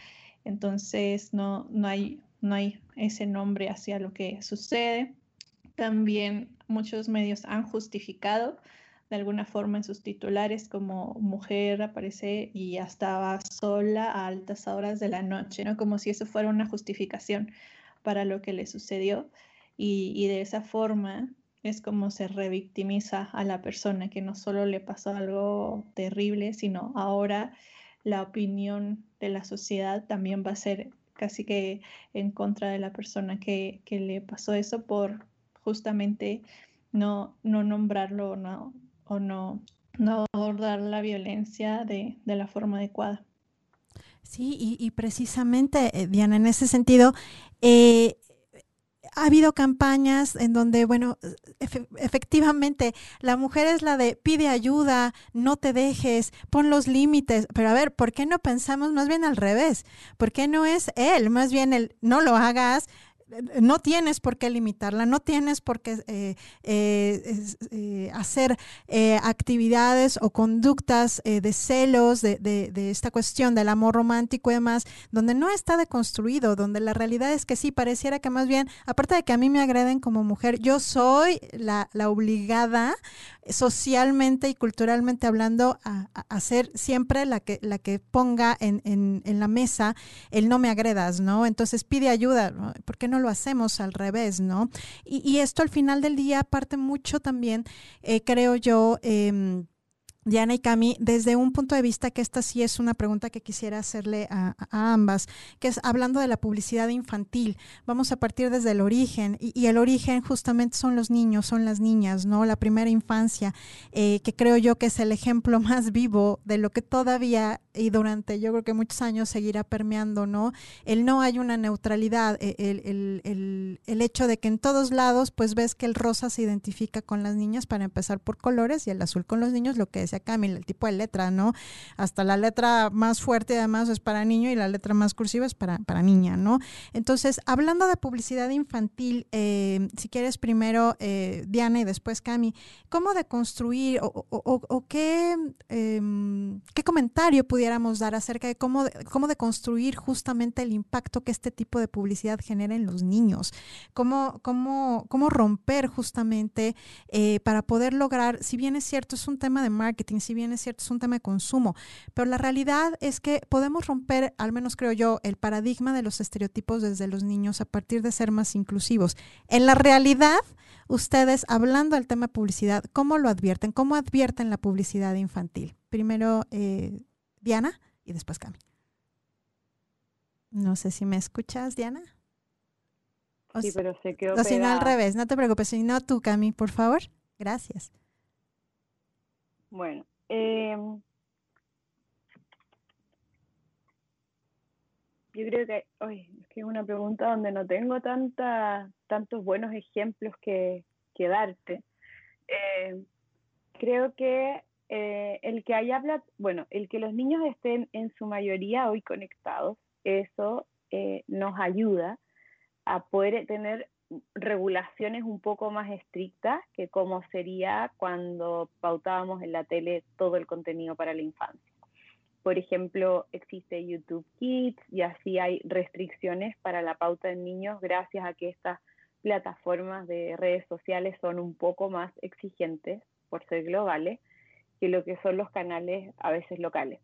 Entonces no, no, hay, no hay ese nombre hacia lo que sucede. También muchos medios han justificado de alguna forma en sus titulares como mujer aparece y ya estaba sola a altas horas de la noche, ¿no? Como si eso fuera una justificación para lo que le sucedió y, y de esa forma es como se revictimiza a la persona que no solo le pasó algo terrible, sino ahora la opinión de la sociedad también va a ser casi que en contra de la persona que, que le pasó eso por justamente no, no nombrarlo, no, o no, no abordar la violencia de, la forma adecuada. Sí, y, precisamente, eh, Diana, en ese sentido, eh, ha habido campañas en donde, bueno, efectivamente, la mujer es la de pide ayuda, no te dejes, pon los límites, pero a ver, ¿por qué no pensamos más bien al revés? ¿Por qué no es él? Más bien el no lo hagas, no tienes por qué limitarla, no tienes por qué eh, eh, eh, hacer actividades o conductas de celos, de, esta cuestión del amor romántico y demás, donde no está deconstruido, donde la realidad es que sí, pareciera que más bien, aparte de que a mí me agreden como mujer, yo soy la, obligada socialmente y culturalmente hablando a, a, ser siempre la que, la que ponga en, en, la mesa el no me agredas, ¿no? Entonces pide ayuda, ¿por qué no lo hacemos al revés, ¿no? Y, esto al final del día parte mucho también, eh, creo yo, eh, Diana y Cami, desde un punto de vista que esta sí es una pregunta que quisiera hacerle a, ambas, que es hablando de la publicidad infantil, vamos a partir desde el origen, y, el origen justamente son los niños, son las niñas, ¿no? La primera infancia, eh, que creo yo que es el ejemplo [laughs] más vivo de lo que todavía y durante yo creo que muchos años seguirá permeando, ¿no? El no hay una neutralidad, e, el, el, el, el hecho de que en todos lados pues ves que el rosa se identifica con las niñas para empezar por colores y el azul con los niños, lo que decía Camila, el tipo de letra, ¿no? Hasta la letra más fuerte además es para niño y la letra más cursiva es para, para niña, ¿no? Entonces, hablando de publicidad infantil, eh, si quieres primero eh, Diana y después Cami, ¿cómo deconstruir o, o, qué, em, qué comentario pudiéramos dar acerca de cómo, cómo deconstruir justamente el impacto que este tipo de publicidad genera en los niños? ¿Cómo, cómo, cómo romper justamente eh, para poder lograr, si bien es cierto, es un tema de marketing, si bien es cierto, es un tema de consumo, pero la realidad es que podemos romper, al menos creo yo, el paradigma de los estereotipos desde los niños a partir de ser más inclusivos. En la realidad, ustedes, hablando del tema de publicidad, ¿cómo lo advierten? ¿Cómo advierten la publicidad infantil? Primero, eh, Diana y después Cami. No sé si me escuchas, Diana. sí, pero se quedó. O si no, al revés, no te preocupes. Si no, tú, Cami, por favor. Gracias. Bueno, eh, yo creo que, es que es una pregunta donde no tengo tanta, tantos buenos ejemplos que, que darte. Eh, creo que eh, el que haya, bueno, el que los niños estén en su mayoría hoy conectados, eso eh, nos ayuda a poder tener regulaciones un poco más estrictas que como sería cuando pautábamos en la tele todo el contenido para la infancia. Por ejemplo, existe YouTube Kids y así hay restricciones para la pauta de niños gracias a que estas plataformas de redes sociales son un poco más exigentes por ser globales que lo que son los canales a veces locales.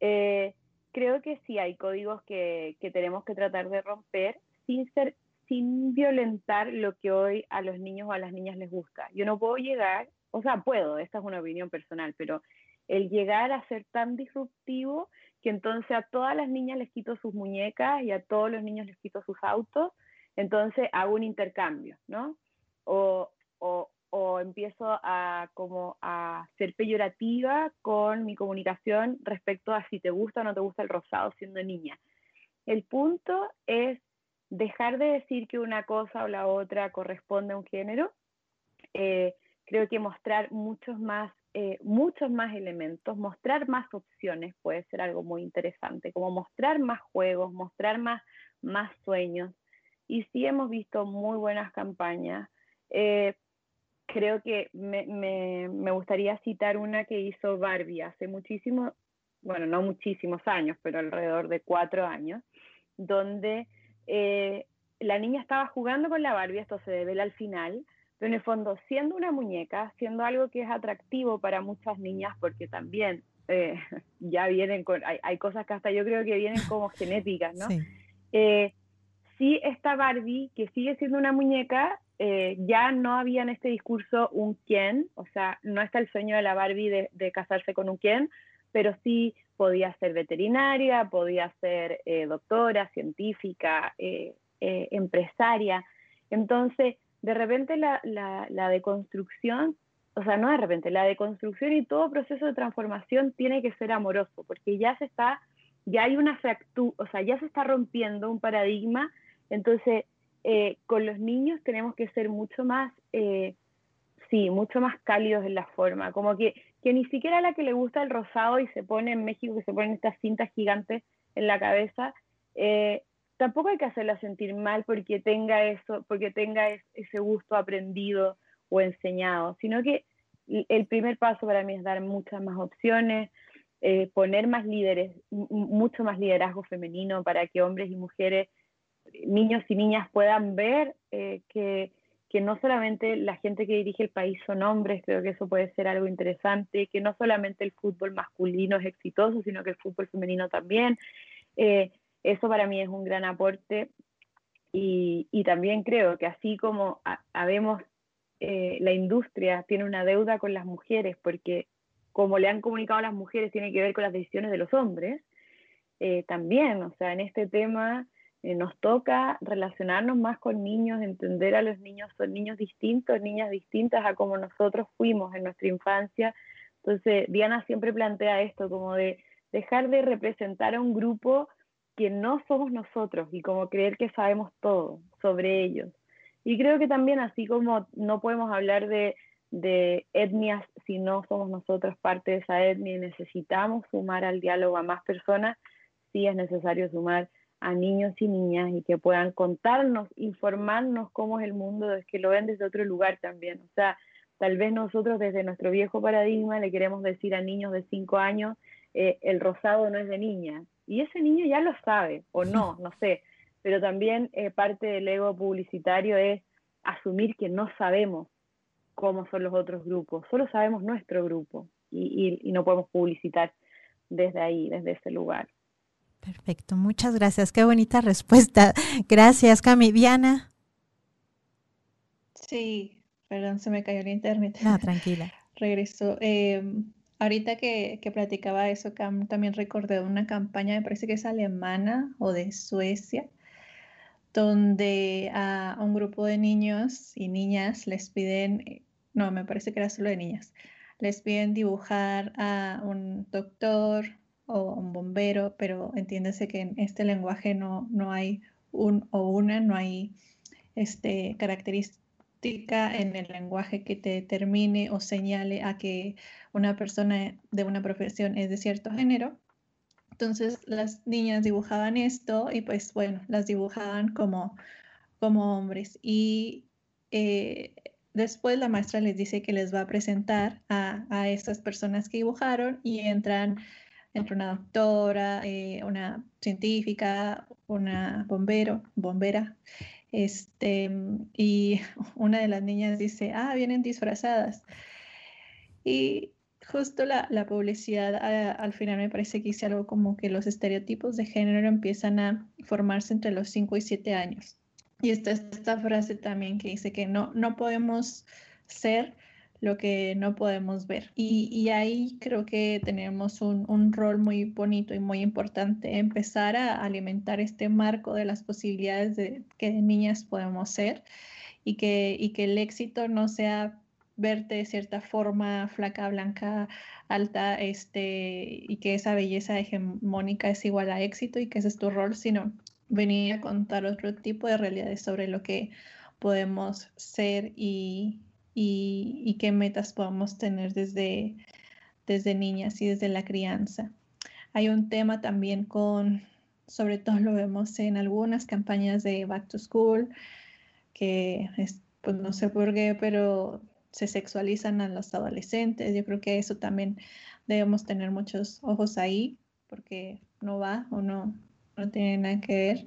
Eh, creo que sí hay códigos que, que, tenemos que tratar de romper sin, ser, sin violentar lo que hoy a los niños o a las niñas les gusta. Yo no puedo llegar, o sea, puedo, esta es una opinión personal, pero el llegar a ser tan disruptivo que entonces a todas las niñas les quito sus muñecas y a todos los niños les quito sus autos, entonces hago un intercambio, ¿no? O, o, o empiezo a como a ser peyorativa con mi comunicación respecto a si te gusta o no te gusta el rosado siendo niña. El punto es dejar de decir que una cosa o la otra corresponde a un género. Eh, creo que mostrar muchos más eh, muchos más elementos, mostrar más opciones puede ser algo muy interesante, como mostrar más juegos, mostrar más, más sueños. Y sí hemos visto muy buenas campañas. Eh, creo que me, me, me, gustaría citar una que hizo Barbie hace muchísimo, bueno, no muchísimos años, pero alrededor de cuatro años, donde eh, la niña estaba jugando con la Barbie, esto se devela al final, pero en el fondo, siendo una muñeca, siendo algo que es atractivo para muchas niñas, porque también eh, [laughs] ya vienen con, hay, cosas que hasta yo creo que vienen como [laughs] genéticas, ¿no? Sí. Eh, sí, esta Barbie, que sigue siendo una muñeca, eh, ya no había en este discurso un quién, o sea, no está el sueño de la Barbie de, de casarse con un quién, pero sí podía ser veterinaria, podía ser doctora, científica, empresaria. Entonces, de repente la, la, deconstrucción, o sea, no de repente, la deconstrucción y todo proceso de transformación tiene que ser amoroso, porque ya se está, ya hay una fractura, o sea, ya se está rompiendo un paradigma, entonces eh, con los niños tenemos que ser mucho más, eh, sí, mucho más cálidos en la forma, como que, que ni siquiera la que le gusta el rosado y se pone en México, que se ponen estas cintas gigantes en la cabeza, eh, tampoco hay que hacerla sentir mal porque tenga eso, porque tenga ese gusto aprendido o enseñado, sino que el primer paso para mí es dar muchas más opciones, eh, poner más líderes, mucho más liderazgo femenino para que hombres y mujeres, niños y niñas puedan ver eh, que, que no solamente la gente que dirige el país son hombres, creo que eso puede ser algo interesante, que no solamente el fútbol masculino es exitoso, sino que el fútbol femenino también. Eh, eso para mí es un gran aporte y, también creo que así como habemos, eh, la industria tiene una deuda con las mujeres porque como le han comunicado a las mujeres tiene que ver con las decisiones de los hombres, eh, también, o sea, en este tema eh, nos toca relacionarnos más con niños, entender a los niños, son niños distintos, niñas distintas a como nosotros fuimos en nuestra infancia. Entonces, Diana siempre plantea esto, como de dejar de representar a un grupo que no somos nosotros y como creer que sabemos todo sobre ellos. Y creo que también así como no podemos hablar de, etnias si no somos nosotros parte de esa etnia y necesitamos sumar al diálogo a más personas, sí es necesario sumar a niños y niñas y que puedan contarnos, informarnos cómo es el mundo, es que lo ven desde otro lugar también. O sea, tal vez nosotros desde nuestro viejo paradigma le queremos decir a niños de 5 años, eh, el rosado no es de niña. Y ese niño ya lo sabe, o no, no sé. Pero también eh, parte del ego publicitario es asumir que no sabemos cómo son los otros grupos, solo sabemos nuestro grupo y, y, no podemos publicitar desde ahí, desde ese lugar. Perfecto, muchas gracias. Qué bonita respuesta. [laughs] Gracias, Cami. Diana. Sí, perdón, se me cayó el internet. No, tranquila. [laughs] Regresó. Em, ahorita que, que, platicaba eso, Cam, también recordé una campaña, me parece que es alemana o de Suecia, donde a un grupo de niños y niñas les piden, no, me parece que era solo de niñas, les piden dibujar a un doctor o un bombero, pero entiéndase que en este lenguaje no, no hay un o una, no hay este, característica en el lenguaje que te determine o señale a que una persona de una profesión es de cierto género. Entonces las niñas dibujaban esto y pues bueno, las dibujaban como, como hombres. Y eh, después la maestra les dice que les va a presentar a, a estas personas que dibujaron y entran, entra una doctora, eh, una científica, una bombero, bombera. Este, y [laughs] una de las niñas dice, ah, vienen disfrazadas. Y justo la, publicidad al final me parece que dice algo como que los estereotipos de género empiezan a formarse entre los 5 y 7 años. Y está esta frase también que dice que no, no podemos ser lo que no podemos ver. Y, ahí creo que tenemos un, rol muy bonito y muy importante, empezar a alimentar este marco de las posibilidades de que de niñas podemos ser y que, y que el éxito no sea verte de cierta forma flaca, blanca, alta, este, y que esa belleza hegemónica es igual a éxito y que ese es tu rol, sino venir a contar otro tipo de realidades sobre lo que podemos ser y, y, qué metas podemos tener desde, desde niñas y desde la crianza. Hay un tema también con, sobre todo lo vemos en algunas campañas de Back to School, que pues no sé por qué, pero se sexualizan a los adolescentes. Yo creo que eso también debemos tener muchos ojos ahí, porque no va o no, no tiene nada que ver.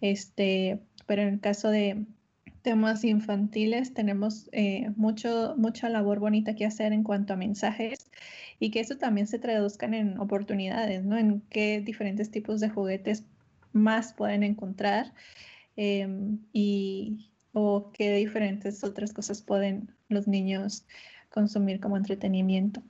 Este, pero en el caso de temas infantiles tenemos eh, mucho, mucha labor bonita que hacer en cuanto a mensajes y que eso también se traduzcan en oportunidades, ¿no? En qué diferentes tipos de juguetes más pueden encontrar em, y, o qué diferentes otras cosas pueden los niños consumir como entretenimiento.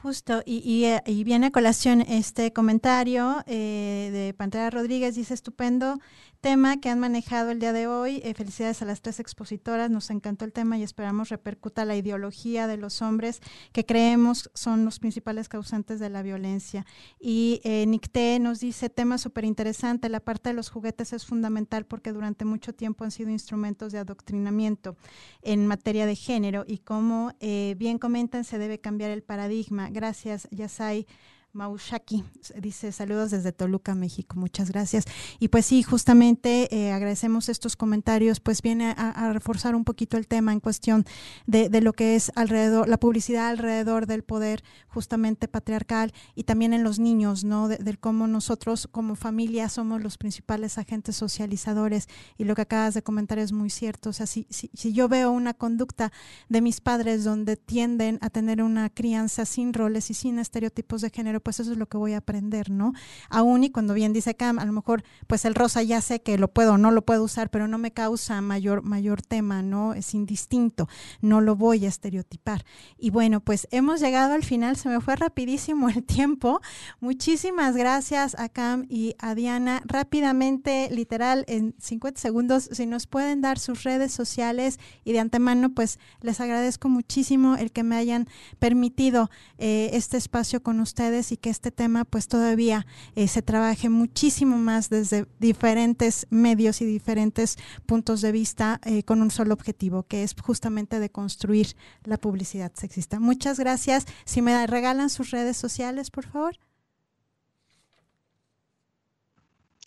Justo, y, eh, viene a colación este comentario eh, de Pantera Rodríguez, dice estupendo, tema que han manejado el día de hoy. Eh, felicidades a las tres expositoras, nos encantó el tema y esperamos repercuta la ideología de los hombres que creemos son los principales causantes de la violencia. Y eh, Nicté nos dice, tema súper interesante, la parte de los juguetes es fundamental porque durante mucho tiempo han sido instrumentos de adoctrinamiento en materia de género y como eh, bien comentan, se debe cambiar el paradigma. Gracias, Yasai. Maushaki dice saludos desde Toluca, México. Muchas gracias. Y pues sí, justamente eh, agradecemos estos comentarios, pues viene a, reforzar un poquito el tema en cuestión de, lo que es alrededor, la publicidad alrededor del poder justamente patriarcal y también en los niños, ¿no? De, cómo nosotros como familia somos los principales agentes socializadores y lo que acabas de comentar es muy cierto. O sea, si, si, si yo veo una conducta de mis padres donde tienden a tener una crianza sin roles y sin estereotipos de género, pues eso es lo que voy a aprender, ¿no? Aún y cuando bien dice Cam, a lo mejor pues el rosa ya sé que lo puedo o no lo puedo usar, pero no me causa mayor, mayor tema, ¿no? Es indistinto, no lo voy a estereotipar. Y bueno, pues hemos llegado al final, se me fue rapidísimo el tiempo. Muchísimas gracias a Cam y a Diana. Rápidamente, literal, en 50 segundos, si nos pueden dar sus redes sociales y de antemano, pues les agradezco muchísimo el que me hayan permitido eh, este espacio con ustedes y que este tema pues todavía eh, se trabaje muchísimo más desde diferentes medios y diferentes puntos de vista eh, con un solo objetivo, que es justamente de construir la publicidad sexista. Muchas gracias. Si me regalan sus redes sociales, por favor.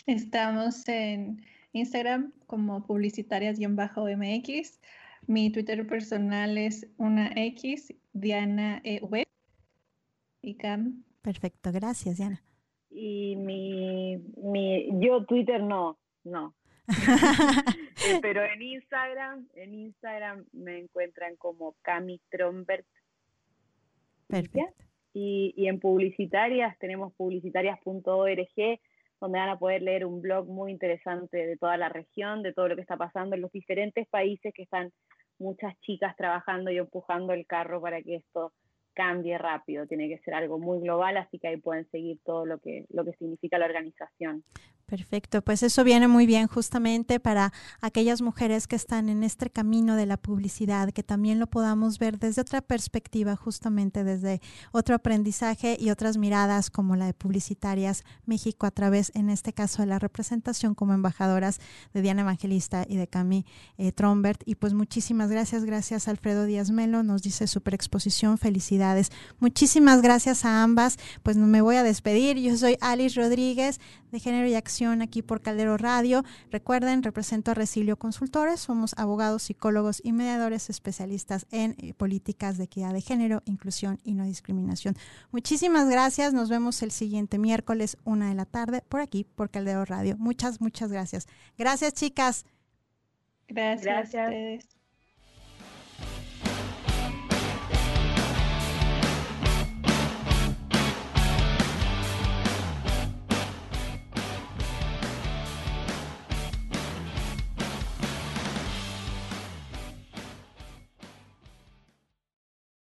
Estamos en Instagram como publicitarias-mx. Mi Twitter personal es una X, Diana EV. Y Cam. Perfecto, gracias, Diana. Y mi, mi yo Twitter no, no. [laughs] Eh, pero en Instagram, en Instagram me encuentran como Cami Trombert. Perfecto. Y, y en publicitarias tenemos publicitarias.org donde van a poder leer un blog muy interesante de toda la región, de todo lo que está pasando en los diferentes países que están muchas chicas trabajando y empujando el carro para que esto cambie rápido, tiene que ser algo muy global, así que ahí pueden seguir todo lo que, lo que significa la organización. Perfecto, pues eso viene muy bien justamente para aquellas mujeres que están en este camino de la publicidad, que también lo podamos ver desde otra perspectiva, justamente desde otro aprendizaje y otras miradas como la de Publicitarias México a través, en este caso, de la representación como embajadoras de Diana Evangelista y de Cami eh, Trombert. Y pues muchísimas gracias, gracias Alfredo Díaz Melo, nos dice super exposición, felicidades. Muchísimas gracias a ambas, pues me voy a despedir. Yo soy Alice Rodríguez de Género y Acción aquí por Caldero Radio. Recuerden, represento a Resilio Consultores, somos abogados, psicólogos y mediadores especialistas en eh, políticas de equidad de género, inclusión y no discriminación. Muchísimas gracias, nos vemos el siguiente miércoles, una de la tarde, por aquí, por Caldero Radio. Muchas, muchas gracias. Gracias, chicas. Gracias. gracias.